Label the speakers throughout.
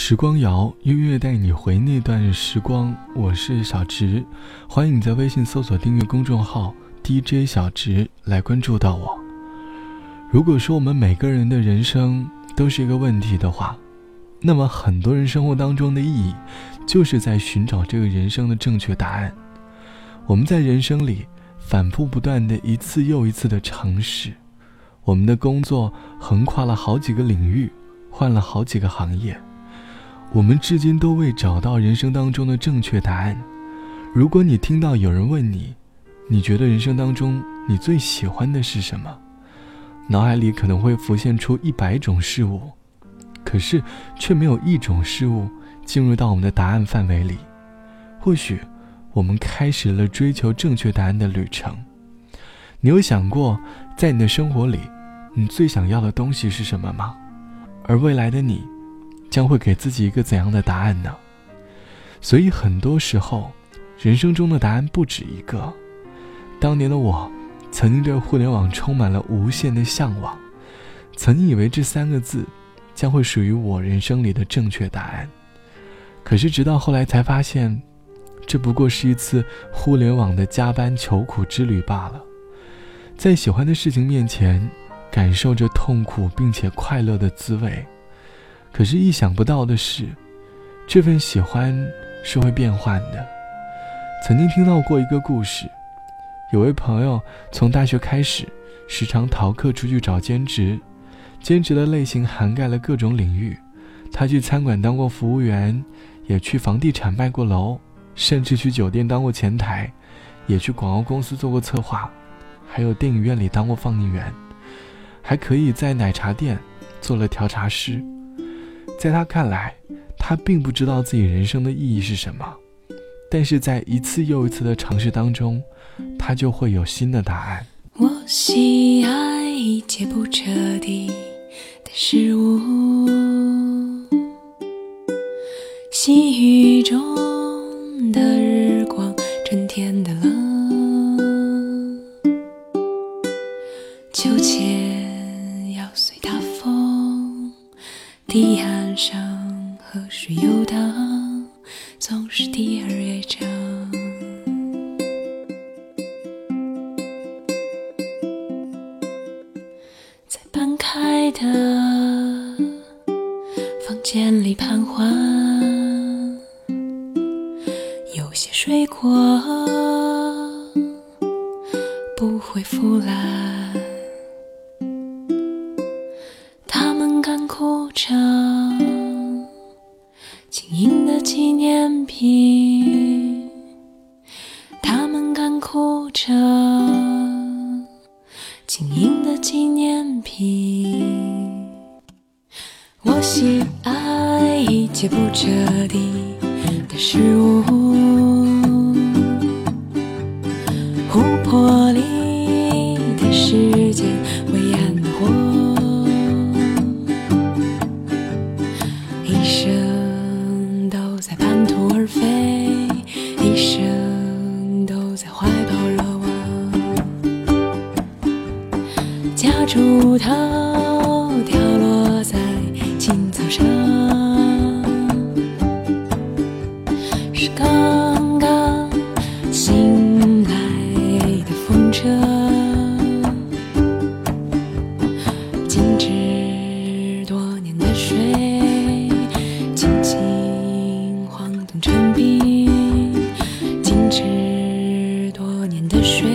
Speaker 1: 时光谣，音乐带你回那段时光。我是小直，欢迎你在微信搜索订阅公众号 DJ 小直来关注到我。如果说我们每个人的人生都是一个问题的话，那么很多人生活当中的意义，就是在寻找这个人生的正确答案。我们在人生里反复不断的一次又一次的尝试，我们的工作横跨了好几个领域，换了好几个行业。我们至今都未找到人生当中的正确答案。如果你听到有人问你，你觉得人生当中你最喜欢的是什么？脑海里可能会浮现出一百种事物，可是却没有一种事物进入到我们的答案范围里。或许，我们开始了追求正确答案的旅程。你有想过，在你的生活里，你最想要的东西是什么吗？而未来的你？将会给自己一个怎样的答案呢？所以很多时候，人生中的答案不止一个。当年的我，曾经对互联网充满了无限的向往，曾以为这三个字将会属于我人生里的正确答案。可是直到后来才发现，这不过是一次互联网的加班求苦之旅罢了。在喜欢的事情面前，感受着痛苦并且快乐的滋味。可是，意想不到的是，这份喜欢是会变换的。曾经听到过一个故事，有位朋友从大学开始，时常逃课出去找兼职，兼职的类型涵盖了各种领域。他去餐馆当过服务员，也去房地产卖过楼，甚至去酒店当过前台，也去广告公司做过策划，还有电影院里当过放映员，还可以在奶茶店做了调茶师。在他看来，他并不知道自己人生的意义是什么，但是在一次又一次的尝试当中，他就会有新的答案。
Speaker 2: 我喜爱一切不彻底的事物，细雨中河水游荡，总是第二乐章。在半开的房间里徘徊，有些水果不会腐烂，晶莹的纪念品。我喜爱一切不彻底的事物，的水，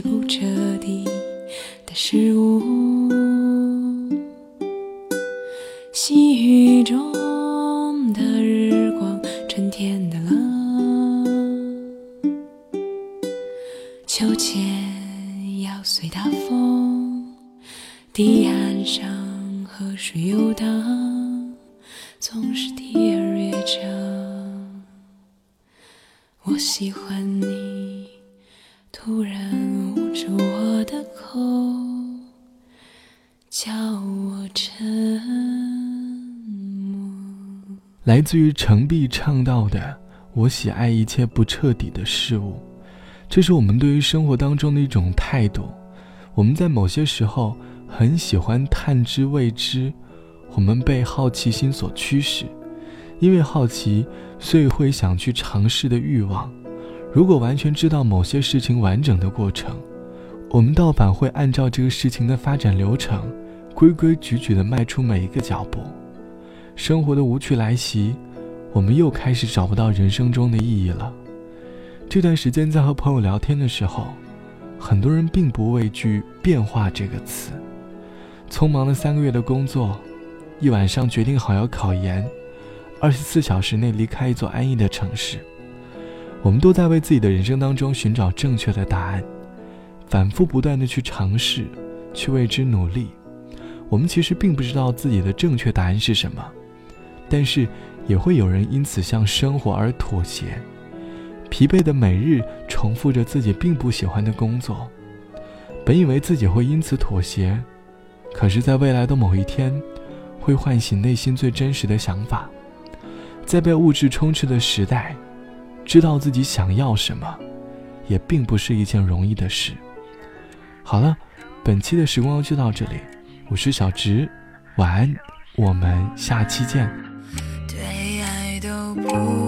Speaker 2: 不彻底的失误细雨中的日光春天的冷秋千要随大风堤岸上河水游荡总是第二乐章我喜欢叫我沉默。
Speaker 1: 来自于程璧唱到的“我喜爱一切不彻底的事物”，这是我们对于生活当中的一种态度。我们在某些时候很喜欢探知未知，我们被好奇心所驱使，因为好奇。所以会想去尝试的欲望，如果完全知道某些事情完整的过程，我们倒反会按照这个事情的发展流程，规规矩矩地迈出每一个脚步。生活的无趣来袭，我们又开始找不到人生中的意义了。这段时间在和朋友聊天的时候，很多人并不畏惧“变化”这个词。匆忙了三个月的工作，一晚上决定好要考研。二十四小时内离开一座安逸的城市，我们都在为自己的人生当中寻找正确的答案，反复不断的去尝试，去为之努力。我们其实并不知道自己的正确答案是什么，但是也会有人因此向生活而妥协，疲惫的每日重复着自己并不喜欢的工作，本以为自己会因此妥协，可是，在未来的某一天，会唤醒内心最真实的想法。在被物质充斥的时代，知道自己想要什么，也并不是一件容易的事。好了，本期的时光就到这里，我是小植，晚安，我们下期见。
Speaker 2: 对爱都不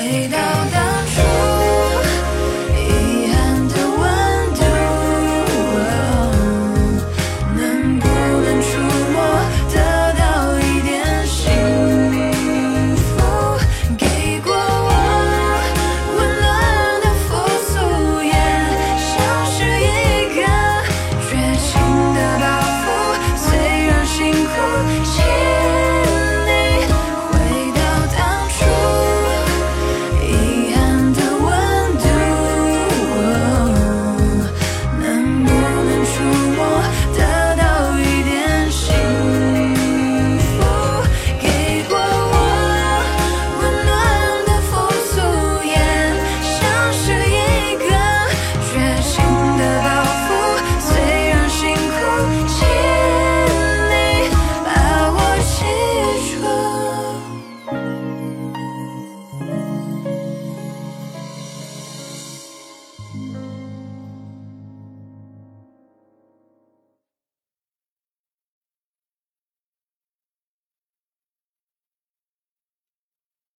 Speaker 2: 回到